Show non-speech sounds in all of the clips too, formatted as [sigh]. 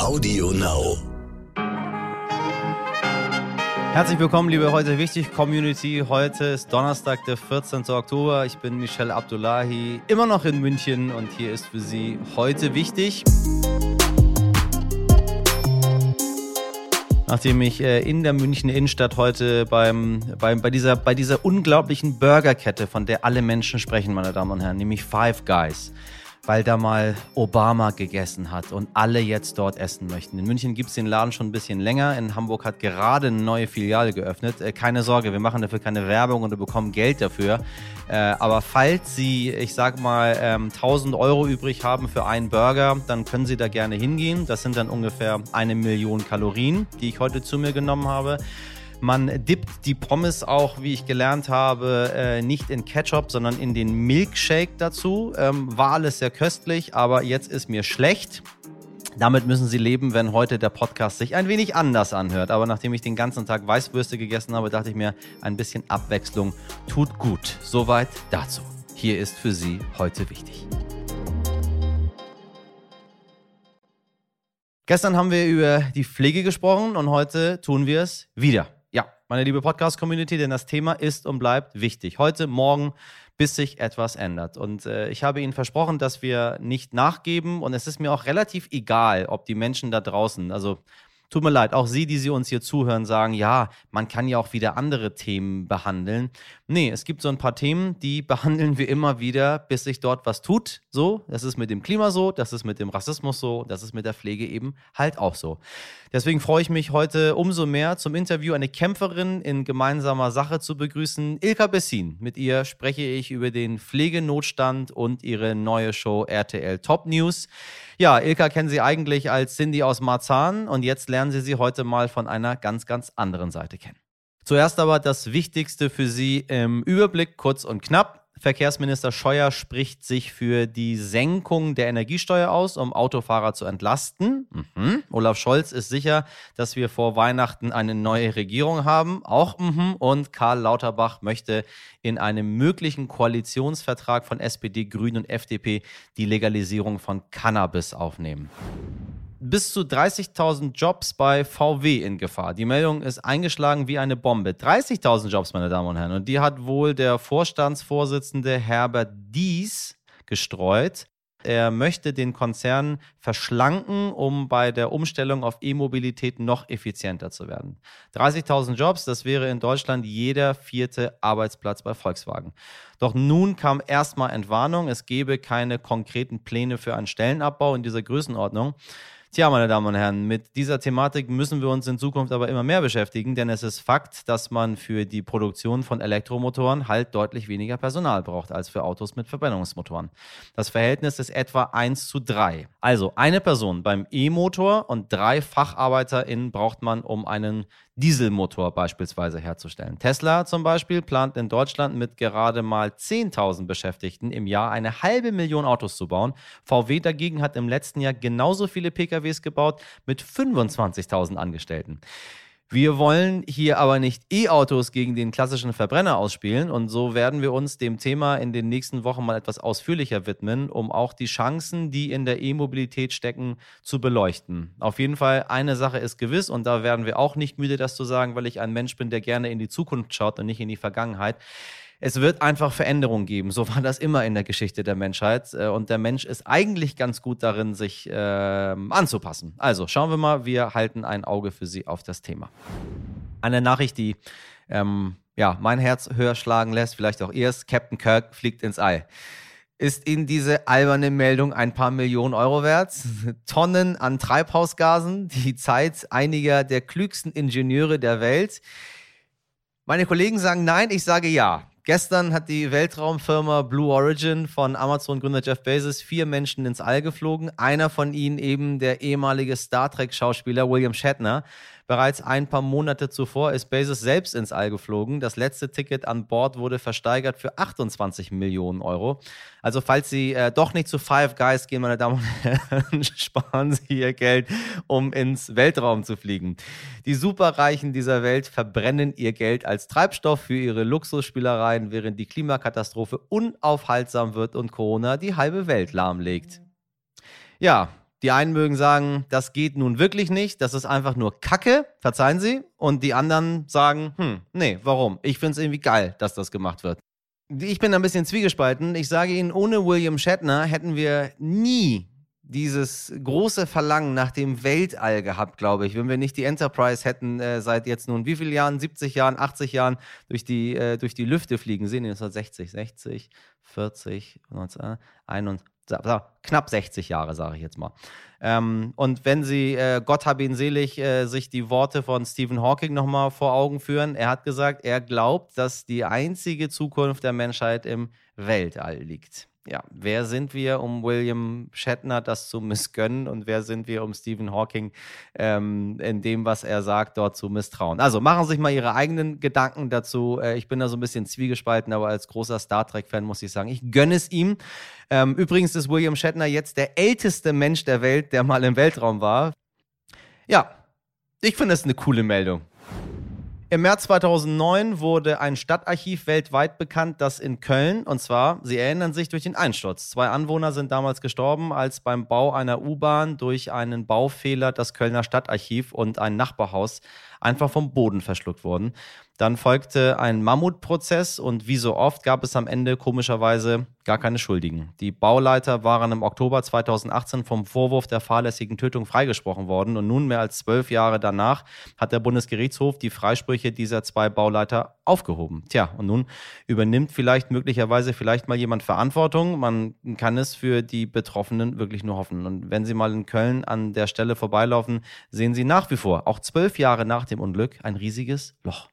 Audio Now. Herzlich willkommen, liebe heute wichtig Community. Heute ist Donnerstag, der 14. Oktober. Ich bin Michelle Abdullahi, immer noch in München und hier ist für Sie heute wichtig. Nachdem ich äh, in der München Innenstadt heute beim, beim, bei, dieser, bei dieser unglaublichen Burgerkette, von der alle Menschen sprechen, meine Damen und Herren, nämlich Five Guys, weil da mal Obama gegessen hat und alle jetzt dort essen möchten. In München gibt es den Laden schon ein bisschen länger. In Hamburg hat gerade eine neue Filiale geöffnet. Äh, keine Sorge, wir machen dafür keine Werbung und bekommen Geld dafür. Äh, aber falls Sie, ich sag mal, ähm, 1000 Euro übrig haben für einen Burger, dann können Sie da gerne hingehen. Das sind dann ungefähr eine Million Kalorien, die ich heute zu mir genommen habe. Man dippt die Pommes auch, wie ich gelernt habe, äh, nicht in Ketchup, sondern in den Milkshake dazu. Ähm, war alles sehr köstlich, aber jetzt ist mir schlecht. Damit müssen Sie leben, wenn heute der Podcast sich ein wenig anders anhört. Aber nachdem ich den ganzen Tag Weißwürste gegessen habe, dachte ich mir, ein bisschen Abwechslung tut gut. Soweit dazu. Hier ist für Sie heute wichtig. Gestern haben wir über die Pflege gesprochen und heute tun wir es wieder meine liebe Podcast-Community, denn das Thema ist und bleibt wichtig. Heute, morgen, bis sich etwas ändert. Und äh, ich habe Ihnen versprochen, dass wir nicht nachgeben und es ist mir auch relativ egal, ob die Menschen da draußen, also Tut mir leid, auch Sie, die Sie uns hier zuhören, sagen, ja, man kann ja auch wieder andere Themen behandeln. Nee, es gibt so ein paar Themen, die [laughs] behandeln wir immer wieder, bis sich dort was tut. So, das ist mit dem Klima so, das ist mit dem Rassismus so, das ist mit der Pflege eben halt auch so. Deswegen freue ich mich heute umso mehr zum Interview eine Kämpferin in gemeinsamer Sache zu begrüßen, Ilka Bessin. Mit ihr spreche ich über den Pflegenotstand und ihre neue Show RTL Top News. Ja, Ilka kennen Sie eigentlich als Cindy aus Marzahn und jetzt lernen Sie sie heute mal von einer ganz, ganz anderen Seite kennen. Zuerst aber das Wichtigste für Sie im Überblick, kurz und knapp. Verkehrsminister Scheuer spricht sich für die Senkung der Energiesteuer aus, um Autofahrer zu entlasten. Mhm. Olaf Scholz ist sicher, dass wir vor Weihnachten eine neue Regierung haben. Auch mhm. Und Karl Lauterbach möchte in einem möglichen Koalitionsvertrag von SPD, Grünen und FDP die Legalisierung von Cannabis aufnehmen bis zu 30.000 Jobs bei VW in Gefahr. Die Meldung ist eingeschlagen wie eine Bombe. 30.000 Jobs, meine Damen und Herren. Und die hat wohl der Vorstandsvorsitzende Herbert Dies gestreut. Er möchte den Konzern verschlanken, um bei der Umstellung auf E-Mobilität noch effizienter zu werden. 30.000 Jobs, das wäre in Deutschland jeder vierte Arbeitsplatz bei Volkswagen. Doch nun kam erstmal Entwarnung, es gebe keine konkreten Pläne für einen Stellenabbau in dieser Größenordnung. Tja, meine Damen und Herren, mit dieser Thematik müssen wir uns in Zukunft aber immer mehr beschäftigen, denn es ist Fakt, dass man für die Produktion von Elektromotoren halt deutlich weniger Personal braucht als für Autos mit Verbrennungsmotoren. Das Verhältnis ist etwa 1 zu 3. Also eine Person beim E-Motor und drei FacharbeiterInnen braucht man, um einen Dieselmotor beispielsweise herzustellen. Tesla zum Beispiel plant in Deutschland mit gerade mal 10.000 Beschäftigten im Jahr eine halbe Million Autos zu bauen. VW dagegen hat im letzten Jahr genauso viele PKWs gebaut mit 25.000 Angestellten. Wir wollen hier aber nicht E-Autos gegen den klassischen Verbrenner ausspielen und so werden wir uns dem Thema in den nächsten Wochen mal etwas ausführlicher widmen, um auch die Chancen, die in der E-Mobilität stecken, zu beleuchten. Auf jeden Fall eine Sache ist gewiss und da werden wir auch nicht müde, das zu sagen, weil ich ein Mensch bin, der gerne in die Zukunft schaut und nicht in die Vergangenheit es wird einfach Veränderungen geben. So war das immer in der Geschichte der Menschheit. Äh, und der Mensch ist eigentlich ganz gut darin, sich äh, anzupassen. Also schauen wir mal, wir halten ein Auge für Sie auf das Thema. Eine Nachricht, die ähm, ja, mein Herz höher schlagen lässt, vielleicht auch erst. Captain Kirk fliegt ins All. Ist Ihnen diese alberne Meldung ein paar Millionen Euro wert? [laughs] Tonnen an Treibhausgasen, die Zeit einiger der klügsten Ingenieure der Welt. Meine Kollegen sagen nein, ich sage ja. Gestern hat die Weltraumfirma Blue Origin von Amazon-Gründer Jeff Bezos vier Menschen ins All geflogen. Einer von ihnen eben der ehemalige Star Trek-Schauspieler William Shatner. Bereits ein paar Monate zuvor ist Bezos selbst ins All geflogen. Das letzte Ticket an Bord wurde versteigert für 28 Millionen Euro. Also falls Sie äh, doch nicht zu Five Guys gehen, meine Damen und Herren, [laughs] sparen Sie Ihr Geld, um ins Weltraum zu fliegen. Die Superreichen dieser Welt verbrennen ihr Geld als Treibstoff für ihre Luxusspielereien, während die Klimakatastrophe unaufhaltsam wird und Corona die halbe Welt lahmlegt. Ja, Die einen mögen sagen, das geht nun wirklich nicht, das ist einfach nur Kacke, verzeihen Sie. Und die anderen sagen, hm, nee, warum? Ich finde es irgendwie geil, dass das gemacht wird. Ich bin ein bisschen zwiegespalten. Ich sage Ihnen, ohne William Shatner hätten wir nie dieses große Verlangen nach dem Weltall gehabt, glaube ich. Wenn wir nicht die Enterprise hätten äh, seit jetzt nun wie viele Jahren, 70 Jahren, 80 Jahren durch die, äh, durch die Lüfte fliegen sehen, 1960, 60, 40, 19, 21, knapp 60 Jahre, sage ich jetzt mal. Ähm, und wenn Sie, äh, Gott hab ihn selig, äh, sich die Worte von Stephen Hawking nochmal vor Augen führen, er hat gesagt, er glaubt, dass die einzige Zukunft der Menschheit im Weltall liegt ja, wer sind wir, um William Shatner das zu [laughs] missgönnen und wer sind wir, um Stephen Hawking ähm, in dem, was er sagt, dort zu misstrauen? Also machen Sie sich mal Ihre eigenen Gedanken dazu. Äh, ich bin da so ein bisschen zwiegespalten, aber als großer Star Trek-Fan muss ich sagen, ich gönne es ihm. Ähm, übrigens ist William Shatner jetzt der älteste Mensch der Welt, der mal im Weltraum war. Ja, ich finde das eine coole Meldung. Im März 2009 wurde ein Stadtarchiv weltweit bekannt, das in Köln, und zwar, Sie erinnern sich, durch den Einsturz. Zwei Anwohner sind damals gestorben, als beim Bau einer U-Bahn durch einen Baufehler das Kölner Stadtarchiv und ein Nachbarhaus einfach vom Boden verschluckt wurden. Dann folgte ein Mammutprozess und wie so oft gab es am Ende komischerweise gar keine Schuldigen. Die Bauleiter waren im Oktober 2018 vom Vorwurf der fahrlässigen Tötung freigesprochen worden und nun mehr als zwölf Jahre danach hat der Bundesgerichtshof die Freisprüche dieser zwei Bauleiter aufgehoben. Tja, und nun übernimmt vielleicht möglicherweise vielleicht mal jemand Verantwortung. Man kann es für die Betroffenen wirklich nur hoffen. Und wenn Sie mal in Köln an der Stelle vorbeilaufen, sehen Sie nach wie vor, auch zwölf Jahre nach dem Unglück, ein riesiges Loch.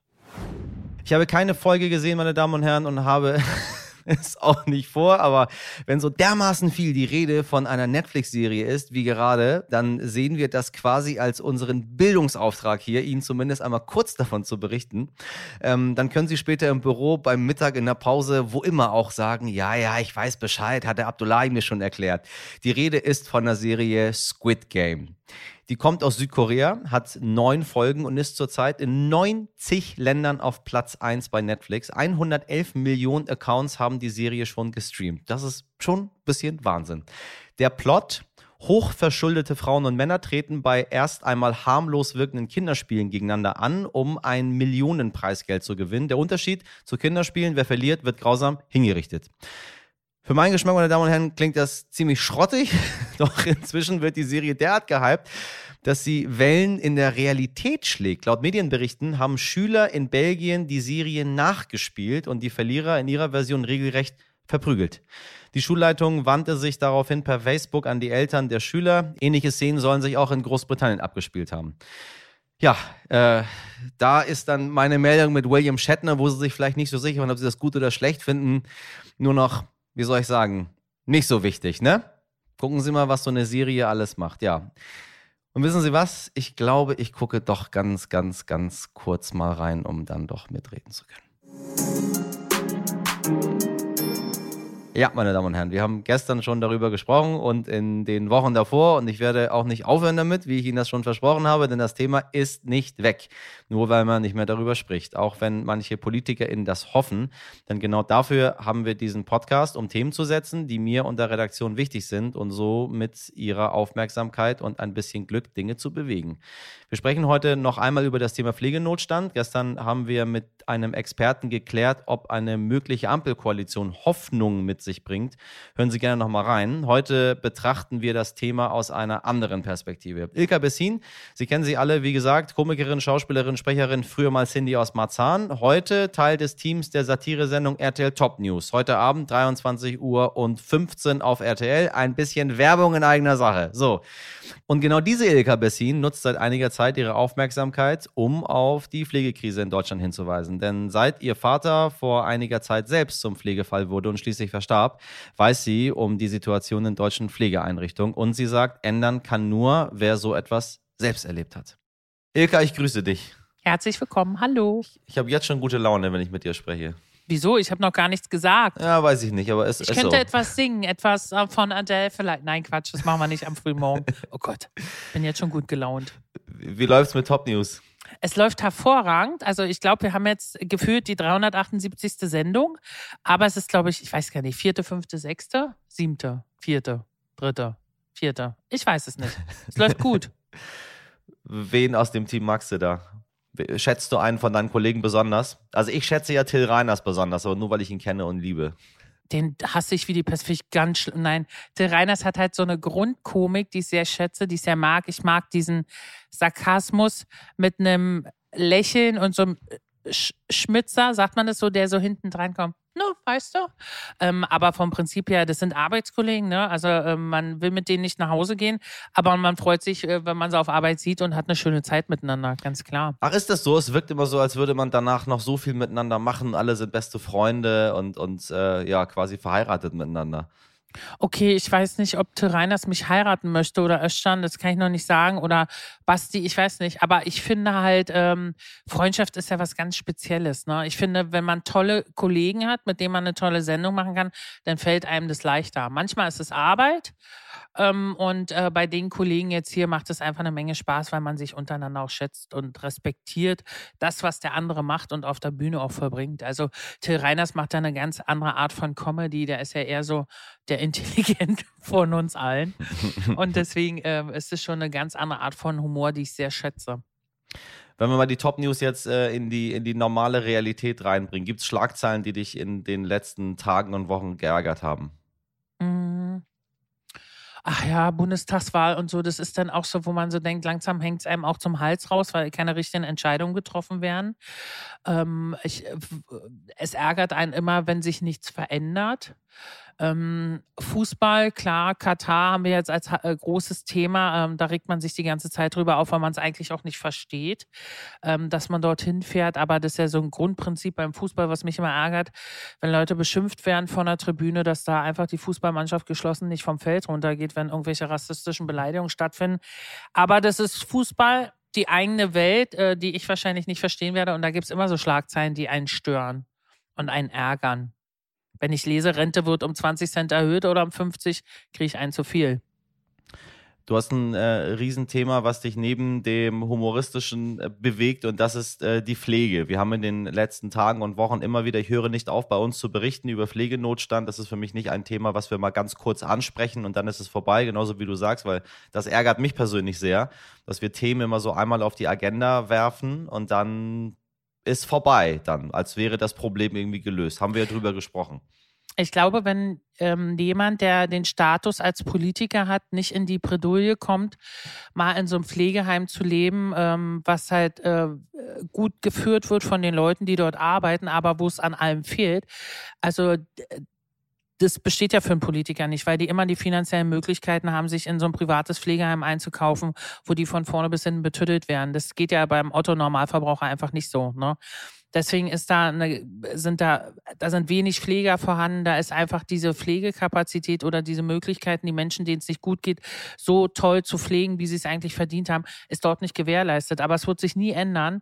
Ich habe keine Folge gesehen, meine Damen und Herren, und habe [laughs] es auch nicht vor, aber wenn so dermaßen viel die Rede von einer Netflix-Serie ist, wie gerade, dann sehen wir das quasi als unseren Bildungsauftrag hier, Ihnen zumindest einmal kurz davon zu berichten. Ähm, dann können Sie später im Büro, beim Mittag, in der Pause, wo immer auch sagen, ja, ja, ich weiß Bescheid, hat der Abdullahi mir schon erklärt. Die Rede ist von der Serie Squid Game. Die kommt aus Südkorea, hat neun Folgen und ist zurzeit in 90 Ländern auf Platz 1 bei Netflix. 111 Millionen Accounts haben die Serie schon gestreamt. Das ist schon ein bisschen Wahnsinn. Der Plot Hochverschuldete Frauen und Männer treten bei erst einmal harmlos wirkenden Kinderspielen gegeneinander an, um ein Millionenpreisgeld zu gewinnen. Der Unterschied zu Kinderspielen, wer verliert, wird grausam hingerichtet. Für meinen Geschmack, meine Damen und Herren, klingt das ziemlich schrottig, [laughs] doch inzwischen wird die Serie derart gehypt, dass sie Wellen in der Realität schlägt. Laut Medienberichten haben Schüler in Belgien die Serie nachgespielt und die Verlierer in ihrer Version regelrecht verprügelt. Die Schulleitung wandte sich daraufhin per Facebook an die Eltern der Schüler. Ähnliche Szenen sollen sich auch in Großbritannien abgespielt haben. Ja, äh, da ist dann meine Meldung mit William Shatner, wo sie sich vielleicht nicht so sicher waren, ob sie das gut oder schlecht finden, nur noch wie soll ich sagen, nicht so wichtig, ne? Gucken Sie mal, was so eine Serie alles macht, ja. Und wissen Sie was? Ich glaube, ich gucke doch ganz, ganz, ganz kurz mal rein, um dann doch mitreden zu können. Ja, meine Damen und Herren, wir haben gestern schon darüber gesprochen und in den Wochen davor und ich werde auch nicht aufhören damit, wie ich Ihnen das schon versprochen habe, denn das Thema ist nicht weg, nur weil man nicht mehr darüber spricht, auch wenn manche PolitikerInnen das hoffen, denn genau dafür haben wir diesen Podcast, um Themen zu setzen, die mir und der Redaktion wichtig sind und so mit ihrer Aufmerksamkeit und ein bisschen Glück Dinge zu bewegen. Wir sprechen heute noch einmal über das Thema Pflegenotstand. Gestern haben wir mit einem Experten geklärt, ob eine mögliche Ampelkoalition Hoffnung mit sich bringt. Hören Sie gerne noch mal rein. Heute betrachten wir das Thema aus einer anderen Perspektive. Ilka Bessin, Sie kennen sie alle, wie gesagt, Komikerin, Schauspielerin, Sprecherin, früher mal Cindy aus Marzahn. Heute Teil des Teams der Satiresendung RTL Top News. Heute Abend 23 Uhr und 15 auf RTL. Ein bisschen Werbung in eigener Sache. So. Und genau diese Ilka Bessin nutzt seit einiger Zeit ihre Aufmerksamkeit, um auf die Pflegekrise in Deutschland hinzuweisen. Denn seit ihr Vater vor einiger Zeit selbst zum Pflegefall wurde und schließlich verstarb, weiß sie um die Situation in deutschen Pflegeeinrichtungen. Und sie sagt, ändern kann nur, wer so etwas selbst erlebt hat. Ilka, ich grüße dich. Herzlich willkommen, hallo. Ich, ich habe jetzt schon gute Laune, wenn ich mit dir spreche. Wieso? Ich habe noch gar nichts gesagt. Ja, weiß ich nicht, aber es ist Ich könnte so. etwas singen, etwas äh, von Adele vielleicht. Nein, Quatsch, das machen wir nicht am frühen Morgen. [laughs] Oh Gott, bin jetzt schon gut gelaunt. Wie läuft's mit Top News? Es läuft hervorragend. Also ich glaube, wir haben jetzt gefühlt die 378. Sendung. Aber es ist, glaube ich, ich weiß gar nicht, vierte, fünfte, sechste, siebte, vierte, dritte, Vierte. Ich weiß es nicht. Es [laughs] läuft gut. Wen aus dem Team magst du da? Schätzt du einen von deinen Kollegen besonders? Also ich schätze ja Till Reiners besonders, aber nur weil ich ihn kenne und liebe. Den hasse ich wie die Pest. ich ganz schlimm. Nein, Till Reiners hat halt so eine Grundkomik, die ich sehr schätze, die ich sehr mag. Ich mag diesen Sarkasmus mit einem Lächeln und so einem Sch Schmitzer, sagt man das so, der so hinten dran kommt. No, weißt du? Ähm, aber vom Prinzip her, das sind Arbeitskollegen, ne? Also äh, man will mit denen nicht nach Hause gehen, aber man freut sich, äh, wenn man sie auf Arbeit sieht und hat eine schöne Zeit miteinander, ganz klar. Ach, ist das so? Es wirkt immer so, als würde man danach noch so viel miteinander machen. Alle sind beste Freunde und, und äh, ja, quasi verheiratet miteinander. Okay, ich weiß nicht, ob Reiners mich heiraten möchte oder Östern, das kann ich noch nicht sagen. Oder Basti, ich weiß nicht. Aber ich finde halt, ähm, Freundschaft ist ja was ganz Spezielles. Ne? Ich finde, wenn man tolle Kollegen hat, mit denen man eine tolle Sendung machen kann, dann fällt einem das leichter. Manchmal ist es Arbeit. Ähm, und äh, bei den Kollegen jetzt hier macht es einfach eine Menge Spaß, weil man sich untereinander auch schätzt und respektiert das, was der andere macht und auf der Bühne auch verbringt. Also Till Reiners macht da eine ganz andere Art von Comedy. Der ist ja eher so der Intelligent [laughs] von uns allen. Und deswegen äh, ist es schon eine ganz andere Art von Humor, die ich sehr schätze. Wenn wir mal die Top-News jetzt äh, in, die, in die normale Realität reinbringen, gibt es Schlagzeilen, die dich in den letzten Tagen und Wochen geärgert haben? Mm ach ja, Bundestagswahl und so, das ist dann auch so, wo man so denkt, langsam hängt es einem auch zum Hals raus, weil keine richtigen Entscheidungen getroffen werden. Ähm, ich, es ärgert einen immer, wenn sich nichts verändert. Ähm, Fußball, klar, Katar haben wir jetzt als äh, großes Thema. Ähm, da regt man sich die ganze Zeit drüber auf, weil man es eigentlich auch nicht versteht, ähm, dass man dorthin fährt. Aber das ist ja so ein Grundprinzip beim Fußball, was mich immer ärgert, wenn Leute beschimpft werden von der Tribüne, dass da einfach die Fußballmannschaft geschlossen nicht vom Feld runtergeht, wenn irgendwelche rassistischen Beleidigungen stattfinden. Aber das ist Fußball, die eigene Welt, äh, die ich wahrscheinlich nicht verstehen werde. Und da gibt es immer so Schlagzeilen, die einen stören und einen ärgern. Wenn ich lese, Rente wird um 20 Cent erhöht oder um 50, kriege ich einen zu viel. Du hast ein äh, Riesenthema, was dich neben dem Humoristischen äh, bewegt und das ist äh, die Pflege. Wir haben in den letzten Tagen und Wochen immer wieder, ich höre nicht auf, bei uns zu berichten über Pflegenotstand. Das ist für mich nicht ein Thema, was wir mal ganz kurz ansprechen und dann ist es vorbei, genauso wie du sagst, weil das ärgert mich persönlich sehr, dass wir Themen immer so einmal auf die Agenda werfen und dann ist vorbei dann, als wäre das Problem irgendwie gelöst. Haben wir ja drüber gesprochen. Ich glaube, wenn ähm, jemand, der den Status als Politiker hat, nicht in die Bredouille kommt, mal in so einem Pflegeheim zu leben, ähm, was halt äh, gut geführt wird von den Leuten, die dort arbeiten, aber wo es an allem fehlt. Also das besteht ja für einen Politiker nicht, weil die immer die finanziellen Möglichkeiten haben, sich in so ein privates Pflegeheim einzukaufen, wo die von vorne bis hinten betüttelt werden. Das geht ja beim Otto-Normalverbraucher einfach nicht so. Ne? Deswegen ist da eine, sind da, da sind wenig Pfleger vorhanden. Da ist einfach diese Pflegekapazität oder diese Möglichkeiten, die Menschen, denen es nicht gut geht, so toll zu pflegen, wie sie es eigentlich verdient haben, ist dort nicht gewährleistet. Aber es wird sich nie ändern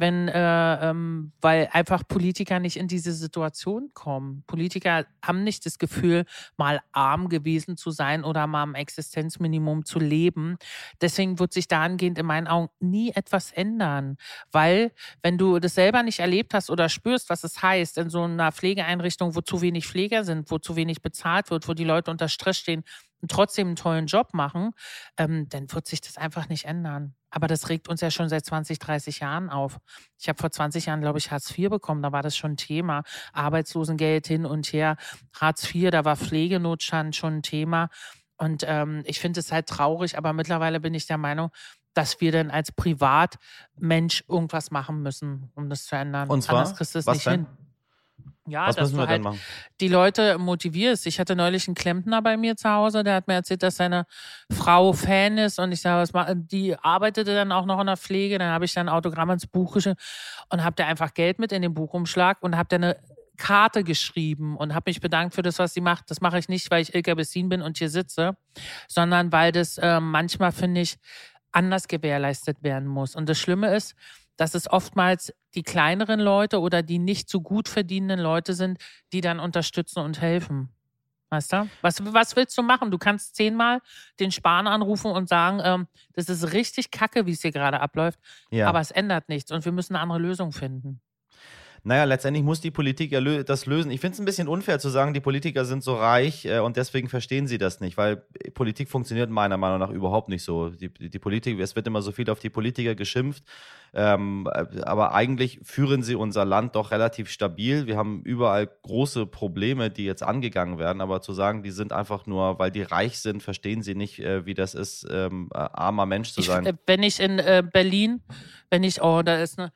wenn, äh, ähm, weil einfach Politiker nicht in diese Situation kommen. Politiker haben nicht das Gefühl, mal arm gewesen zu sein oder mal am Existenzminimum zu leben. Deswegen wird sich dahingehend in meinen Augen nie etwas ändern, weil wenn du das selber nicht erlebt hast oder spürst, was es heißt, in so einer Pflegeeinrichtung, wo zu wenig Pfleger sind, wo zu wenig bezahlt wird, wo die Leute unter Stress stehen, trotzdem einen tollen Job machen, ähm, dann wird sich das einfach nicht ändern. Aber das regt uns ja schon seit 20, 30 Jahren auf. Ich habe vor 20 Jahren, glaube ich, Hartz IV bekommen. Da war das schon ein Thema. Arbeitslosengeld hin und her. Hartz IV, da war Pflegenotstand schon ein Thema. Und ähm, ich finde es halt traurig, aber mittlerweile bin ich der Meinung, dass wir dann als Privatmensch irgendwas machen müssen, um das zu ändern. Und zwar? Anders kriegst du es nicht denn? hin. Ja, Was dass müssen wir halt machen? die Leute motivierst. Ich hatte neulich einen Klempner bei mir zu Hause, der hat mir erzählt, dass seine Frau Fan ist und ich sage, was macht, die arbeitete dann auch noch in der Pflege. Dann habe ich dann ein Autogramm ins Buch geschrieben und habe da einfach Geld mit in den Buchumschlag und habe da eine Karte geschrieben und habe mich bedankt für das, was sie macht. Das mache ich nicht, weil ich Ilka Bessin bin und hier sitze, sondern weil das äh, manchmal, finde ich, anders gewährleistet werden muss. Und das Schlimme ist, dass es oftmals die kleineren Leute oder die nicht so gut verdienenden Leute sind, die dann unterstützen und helfen. Weißt du? Was, was willst du machen? Du kannst zehnmal den Spahn anrufen und sagen, ähm, das ist richtig kacke, wie es hier gerade abläuft. Ja. Aber es ändert nichts und wir müssen eine andere Lösung finden. Naja, letztendlich muss die Politik ja das lösen. Ich finde es ein bisschen unfair zu sagen, die Politiker sind so reich äh, und deswegen verstehen sie das nicht, weil Politik funktioniert meiner Meinung nach überhaupt nicht so. Die, die Politik, es wird immer so viel auf die Politiker geschimpft, ähm, aber eigentlich führen sie unser Land doch relativ stabil. Wir haben überall große Probleme, die jetzt angegangen werden, aber zu sagen, die sind einfach nur, weil die reich sind, verstehen sie nicht, äh, wie das ist, ähm, äh, armer Mensch zu sein. Ich, wenn ich in äh, Berlin, wenn ich, oh, da ist eine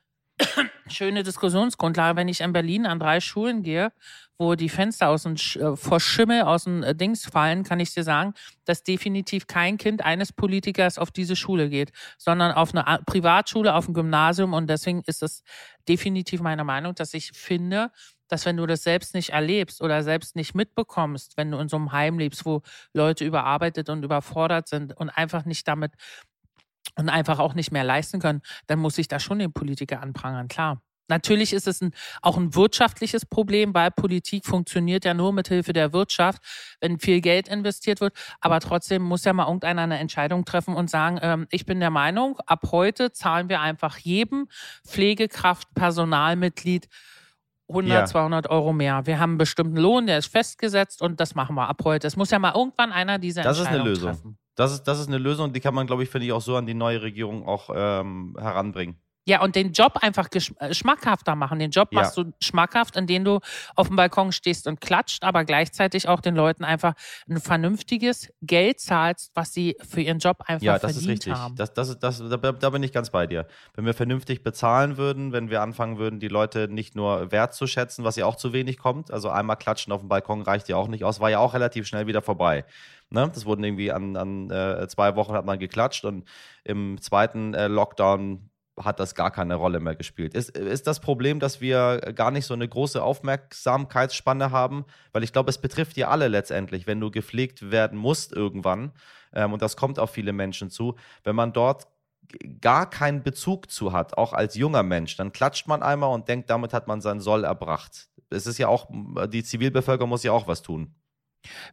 schöne Diskussionsgrundlage, wenn ich in Berlin an drei Schulen gehe, wo die Fenster aus dem, äh, vor Schimmel aus dem äh, Dings fallen, kann ich dir sagen, dass definitiv kein Kind eines Politikers auf diese Schule geht, sondern auf eine Privatschule, auf ein Gymnasium. Und deswegen ist es definitiv meine Meinung, dass ich finde, dass wenn du das selbst nicht erlebst oder selbst nicht mitbekommst, wenn du in so einem Heim lebst, wo Leute überarbeitet und überfordert sind und einfach nicht damit und einfach auch nicht mehr leisten können, dann muss ich da schon den Politiker anprangern, klar. Natürlich ist es ein, auch ein wirtschaftliches Problem, weil Politik funktioniert ja nur mit Hilfe der Wirtschaft, wenn viel Geld investiert wird. Aber trotzdem muss ja mal irgendeiner eine Entscheidung treffen und sagen, ähm, ich bin der Meinung, ab heute zahlen wir einfach jedem Pflegekraft, Personalmitglied 100, ja. 200 Euro mehr. Wir haben einen bestimmten Lohn, der ist festgesetzt und das machen wir ab heute. Es muss ja mal irgendwann einer diese das Entscheidung Das ist eine Lösung. Treffen. Das ist, das ist eine Lösung, die kann man, glaube ich, finde ich, auch so an die neue Regierung auch ähm, heranbringen. Ja, und den Job einfach äh, schmackhafter machen. Den Job ja. machst du schmackhaft, indem du auf dem Balkon stehst und klatscht, aber gleichzeitig auch den Leuten einfach ein vernünftiges Geld zahlst, was sie für ihren Job einfach ja, das ist richtig. haben. Das, das, das, da, da bin ich ganz bei dir. Wenn wir vernünftig bezahlen würden, wenn wir anfangen würden, die Leute nicht nur wertzuschätzen, was ja auch zu wenig kommt, also einmal klatschen auf dem Balkon reicht ja auch nicht aus, war ja auch relativ schnell wieder vorbei. Ne? Das wurden irgendwie an, an äh, zwei Wochen hat man geklatscht und im zweiten äh, Lockdown hat das gar keine Rolle mehr gespielt. Ist, ist das Problem, dass wir gar nicht so eine große Aufmerksamkeitsspanne haben? Weil ich glaube, es betrifft ja alle letztendlich, wenn du gepflegt werden musst irgendwann. Ähm, und das kommt auf viele Menschen zu. Wenn man dort gar keinen Bezug zu hat, auch als junger Mensch, dann klatscht man einmal und denkt, damit hat man sein Soll erbracht. Es ist ja auch, die Zivilbevölkerung muss ja auch was tun.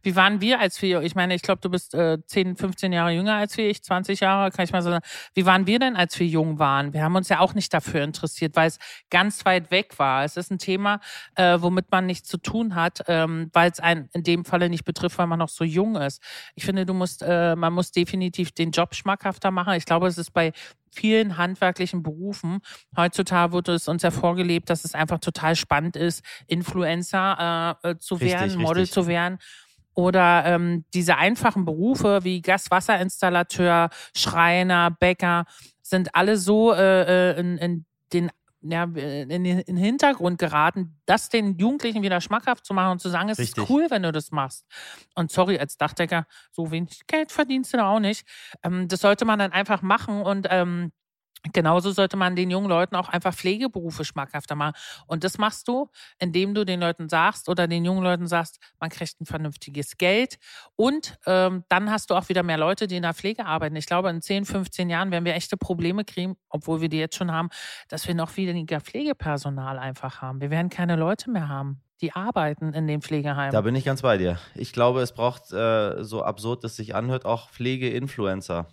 Wie waren wir als wir? Ich meine, ich glaube, du bist äh, 10, 15 Jahre jünger als wir, ich 20 Jahre, kann ich mal so sagen. Wie waren wir denn, als wir jung waren? Wir haben uns ja auch nicht dafür interessiert, weil es ganz weit weg war. Es ist ein Thema, äh, womit man nichts zu tun hat, ähm, weil es einen in dem Falle nicht betrifft, weil man noch so jung ist. Ich finde, du musst, äh, man muss definitiv den Job schmackhafter machen. Ich glaube, es ist bei vielen handwerklichen Berufen. Heutzutage wird es uns ja vorgelebt, dass es einfach total spannend ist, Influencer äh, äh zu richtig, werden, Model richtig. zu werden. Oder ähm, diese einfachen Berufe wie Gaswasserinstallateur, Schreiner, Bäcker sind alle so äh, äh in, in den ja, in den Hintergrund geraten, das den Jugendlichen wieder schmackhaft zu machen und zu sagen, es Richtig. ist cool, wenn du das machst. Und sorry, als Dachdecker, so wenig Geld verdienst du da auch nicht. Ähm, das sollte man dann einfach machen und ähm, Genauso sollte man den jungen Leuten auch einfach Pflegeberufe schmackhafter machen. Und das machst du, indem du den Leuten sagst oder den jungen Leuten sagst, man kriegt ein vernünftiges Geld. Und ähm, dann hast du auch wieder mehr Leute, die in der Pflege arbeiten. Ich glaube, in 10, 15 Jahren werden wir echte Probleme kriegen, obwohl wir die jetzt schon haben, dass wir noch weniger Pflegepersonal einfach haben. Wir werden keine Leute mehr haben die arbeiten in den Pflegeheimen. Da bin ich ganz bei dir. Ich glaube, es braucht, äh, so absurd es sich anhört, auch Pflegeinfluencer.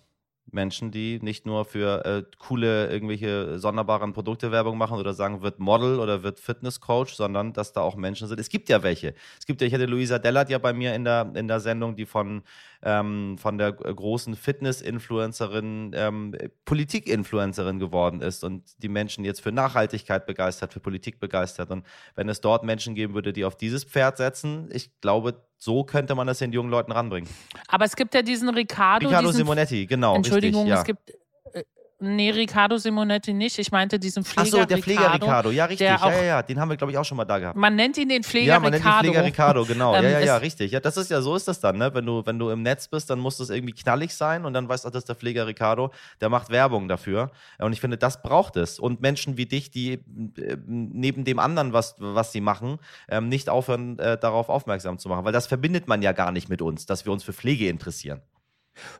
Menschen, die nicht nur für äh, coole irgendwelche sonderbaren Produkte Werbung machen oder sagen, wird Model oder wird Fitnesscoach, sondern dass da auch Menschen sind. Es gibt ja welche. Es gibt ja, ich hatte Luisa Dellert ja bei mir in der, in der Sendung, die von, ähm, von der großen Fitness-Influencerin, ähm, Politik-Influencerin geworden ist und die Menschen jetzt für Nachhaltigkeit begeistert, für Politik begeistert. Und wenn es dort Menschen geben würde, die auf dieses Pferd setzen, ich glaube, so könnte man das den jungen Leuten ranbringen. Aber es gibt ja diesen Ricardo. Ricardo diesen, Simonetti, genau. Entschuldigung, richtig, ja. es gibt Nee, Riccardo Simonetti nicht. Ich meinte diesen Pfleger. Ach so, der Pfleger Ricardo. Ja, richtig. Ja, ja, ja. Den haben wir, glaube ich, auch schon mal da gehabt. Man nennt ihn den Pfleger Ricardo. Ja, man Ricardo. nennt ihn Pfleger Ricardo, genau. [laughs] ja, ja, ja, richtig. Ja, das ist ja, so ist das dann, ne? Wenn du, wenn du im Netz bist, dann muss das irgendwie knallig sein und dann weißt du, das ist der Pfleger Ricardo. Der macht Werbung dafür. Und ich finde, das braucht es. Und Menschen wie dich, die äh, neben dem anderen, was, was sie machen, ähm, nicht aufhören, äh, darauf aufmerksam zu machen. Weil das verbindet man ja gar nicht mit uns, dass wir uns für Pflege interessieren.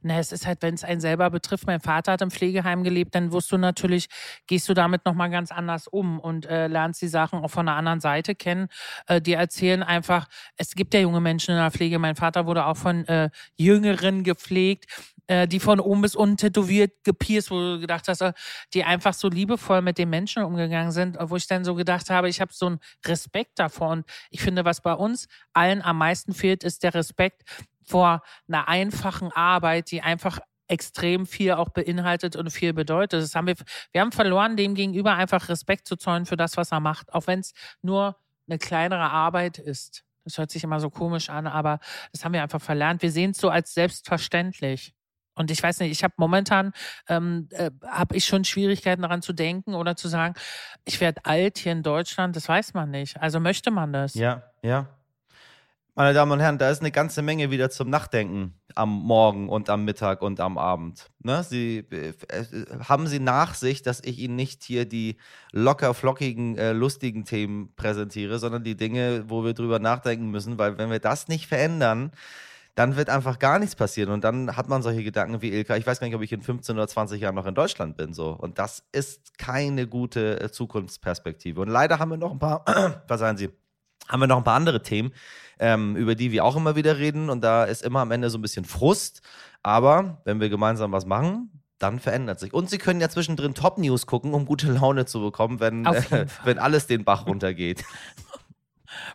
Na, es ist halt, wenn es einen selber betrifft. Mein Vater hat im Pflegeheim gelebt, dann wirst du natürlich, gehst du damit nochmal ganz anders um und äh, lernst die Sachen auch von der anderen Seite kennen. Äh, die erzählen einfach, es gibt ja junge Menschen in der Pflege. Mein Vater wurde auch von äh, Jüngeren gepflegt äh, die von oben bis unten tätowiert, gepierst, wo du gedacht hast, äh, die einfach so liebevoll mit den Menschen umgegangen sind, wo ich dann so gedacht habe, ich habe so einen Respekt davor. Und ich finde, was bei uns allen am meisten fehlt, ist der Respekt vor einer einfachen Arbeit, die einfach extrem viel auch beinhaltet und viel bedeutet. Das haben wir, wir haben verloren, dem gegenüber einfach Respekt zu zollen für das, was er macht, auch wenn es nur eine kleinere Arbeit ist. Das hört sich immer so komisch an, aber das haben wir einfach verlernt. Wir sehen es so als selbstverständlich. Und ich weiß nicht, ich habe momentan, ähm, äh, habe ich schon Schwierigkeiten daran zu denken oder zu sagen, ich werde alt hier in Deutschland, das weiß man nicht. Also möchte man das. Ja, ja. Meine Damen und Herren, da ist eine ganze Menge wieder zum Nachdenken am Morgen und am Mittag und am Abend. Ne? Sie, äh, haben Sie Nachsicht, dass ich Ihnen nicht hier die locker flockigen, äh, lustigen Themen präsentiere, sondern die Dinge, wo wir drüber nachdenken müssen, weil wenn wir das nicht verändern, dann wird einfach gar nichts passieren. Und dann hat man solche Gedanken wie Ilka, ich weiß gar nicht, ob ich in 15 oder 20 Jahren noch in Deutschland bin. So. Und das ist keine gute äh, Zukunftsperspektive. Und leider haben wir noch ein paar, [clears throat] sagen Sie, haben wir noch ein paar andere Themen, ähm, über die wir auch immer wieder reden. Und da ist immer am Ende so ein bisschen Frust. Aber wenn wir gemeinsam was machen, dann verändert sich. Und Sie können ja zwischendrin Top News gucken, um gute Laune zu bekommen, wenn, äh, wenn alles den Bach runtergeht. [laughs]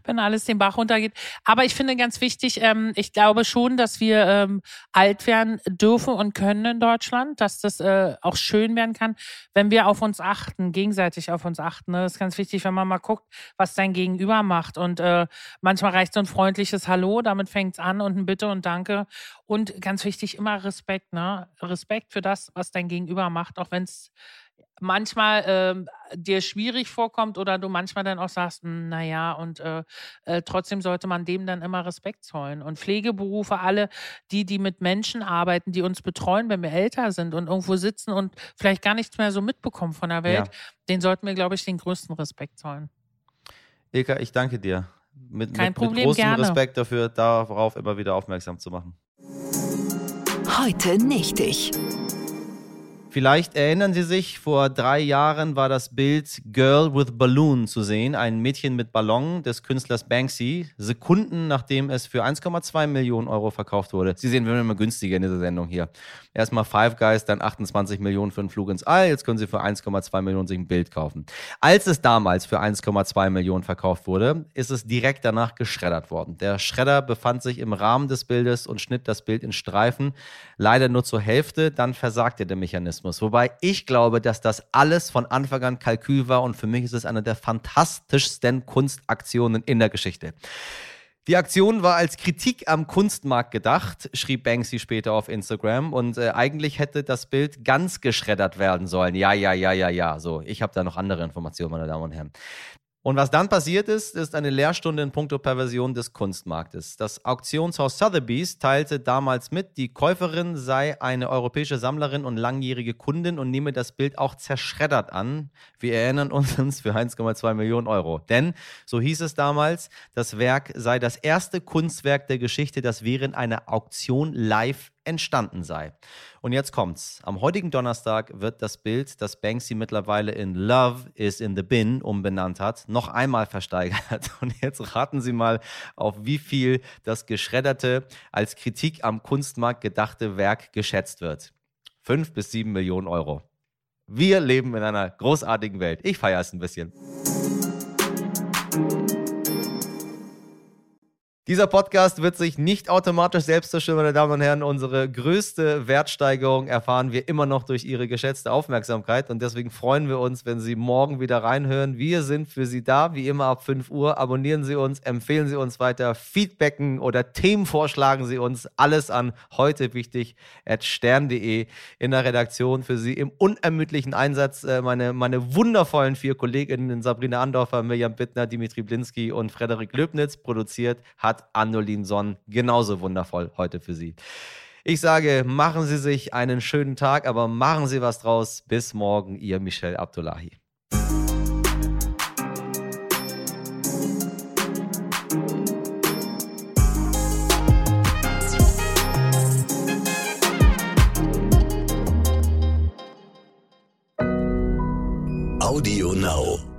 wenn alles den Bach runtergeht. Aber ich finde ganz wichtig, ähm, ich glaube schon, dass wir ähm, alt werden dürfen und können in Deutschland, dass das äh, auch schön werden kann, wenn wir auf uns achten, gegenseitig auf uns achten. Ne? Das ist ganz wichtig, wenn man mal guckt, was dein Gegenüber macht. Und äh, manchmal reicht so ein freundliches Hallo, damit fängt es an und ein Bitte und Danke. Und ganz wichtig, immer Respekt, ne? Respekt für das, was dein Gegenüber macht, auch wenn es manchmal äh, dir schwierig vorkommt oder du manchmal dann auch sagst, hm, naja, und äh, äh, trotzdem sollte man dem dann immer Respekt zollen. Und Pflegeberufe, alle, die, die mit Menschen arbeiten, die uns betreuen, wenn wir älter sind und irgendwo sitzen und vielleicht gar nichts mehr so mitbekommen von der Welt, ja. den sollten wir, glaube ich, den größten Respekt zollen. Ilka, ich danke dir. Mit, Kein mit, Problem, mit großem gerne. Respekt dafür, darauf immer wieder aufmerksam zu machen. Heute nicht ich. Vielleicht erinnern Sie sich, vor drei Jahren war das Bild Girl with Balloon zu sehen, ein Mädchen mit Ballon des Künstlers Banksy, Sekunden nachdem es für 1,2 Millionen Euro verkauft wurde. Sie sehen, wir werden immer günstiger in dieser Sendung hier. Erstmal Five Guys, dann 28 Millionen für einen Flug ins All, jetzt können Sie für 1,2 Millionen sich ein Bild kaufen. Als es damals für 1,2 Millionen verkauft wurde, ist es direkt danach geschreddert worden. Der Schredder befand sich im Rahmen des Bildes und schnitt das Bild in Streifen, leider nur zur Hälfte, dann versagte der Mechanismus. Mechanismus. Wobei ich glaube, dass das alles von Anfang an Kalkül war und für mich ist es eine der fantastischsten Kunstaktionen in der Geschichte. Die Aktion war als Kritik am Kunstmarkt gedacht, schrieb Banksy später auf Instagram. Und äh, eigentlich hätte das Bild ganz geschreddert werden sollen. Ja, ja, ja, ja, ja. So, ich habe da noch andere Informationen, meine Damen und Herren. Und was dann passiert ist, ist eine Lehrstunde in puncto Perversion des Kunstmarktes. Das Auktionshaus Sotheby's teilte damals mit, die Käuferin sei eine europäische Sammlerin und langjährige Kundin und nehme das Bild auch zerschreddert an. Wir erinnern uns [laughs] für 1,2 Millionen Euro. Denn, so hieß es damals, das Werk sei das erste Kunstwerk der Geschichte, das während einer Auktion live entstanden sei. Und jetzt kommt's. Am heutigen Donnerstag wird das Bild, das Banksy mittlerweile in Love is in the Bin umbenannt hat, noch einmal versteigert. [laughs] Und jetzt raten Sie mal, auf wie viel das geschredderte, als Kritik am Kunstmarkt gedachte Werk geschätzt wird. Fünf bis sieben Millionen Euro. Wir leben in einer großartigen Welt. Ich feiere es ein bisschen. Dieser Podcast wird sich nicht automatisch selbst zerstören, meine Damen und Herren. Unsere größte Wertsteigerung erfahren wir immer noch durch Ihre geschätzte Aufmerksamkeit. Und deswegen freuen wir uns, wenn Sie morgen wieder reinhören. Wir sind für Sie da, wie immer ab 5 Uhr. Abonnieren Sie uns, empfehlen Sie uns weiter, feedbacken oder Themen vorschlagen Sie uns. Alles an heute wichtig at stern.de in der Redaktion für Sie im unermüdlichen Einsatz. Äh, meine, meine wundervollen vier Kolleginnen Sabrina Andorfer, Mirjam Bittner, Dimitri Blinski und Frederik Löbnitz produziert hat hat Annolin Sonn genauso wundervoll heute für Sie. Ich sage, machen Sie sich einen schönen Tag, aber machen Sie was draus. Bis morgen, Ihr Michel Abdullahi. Audio Now.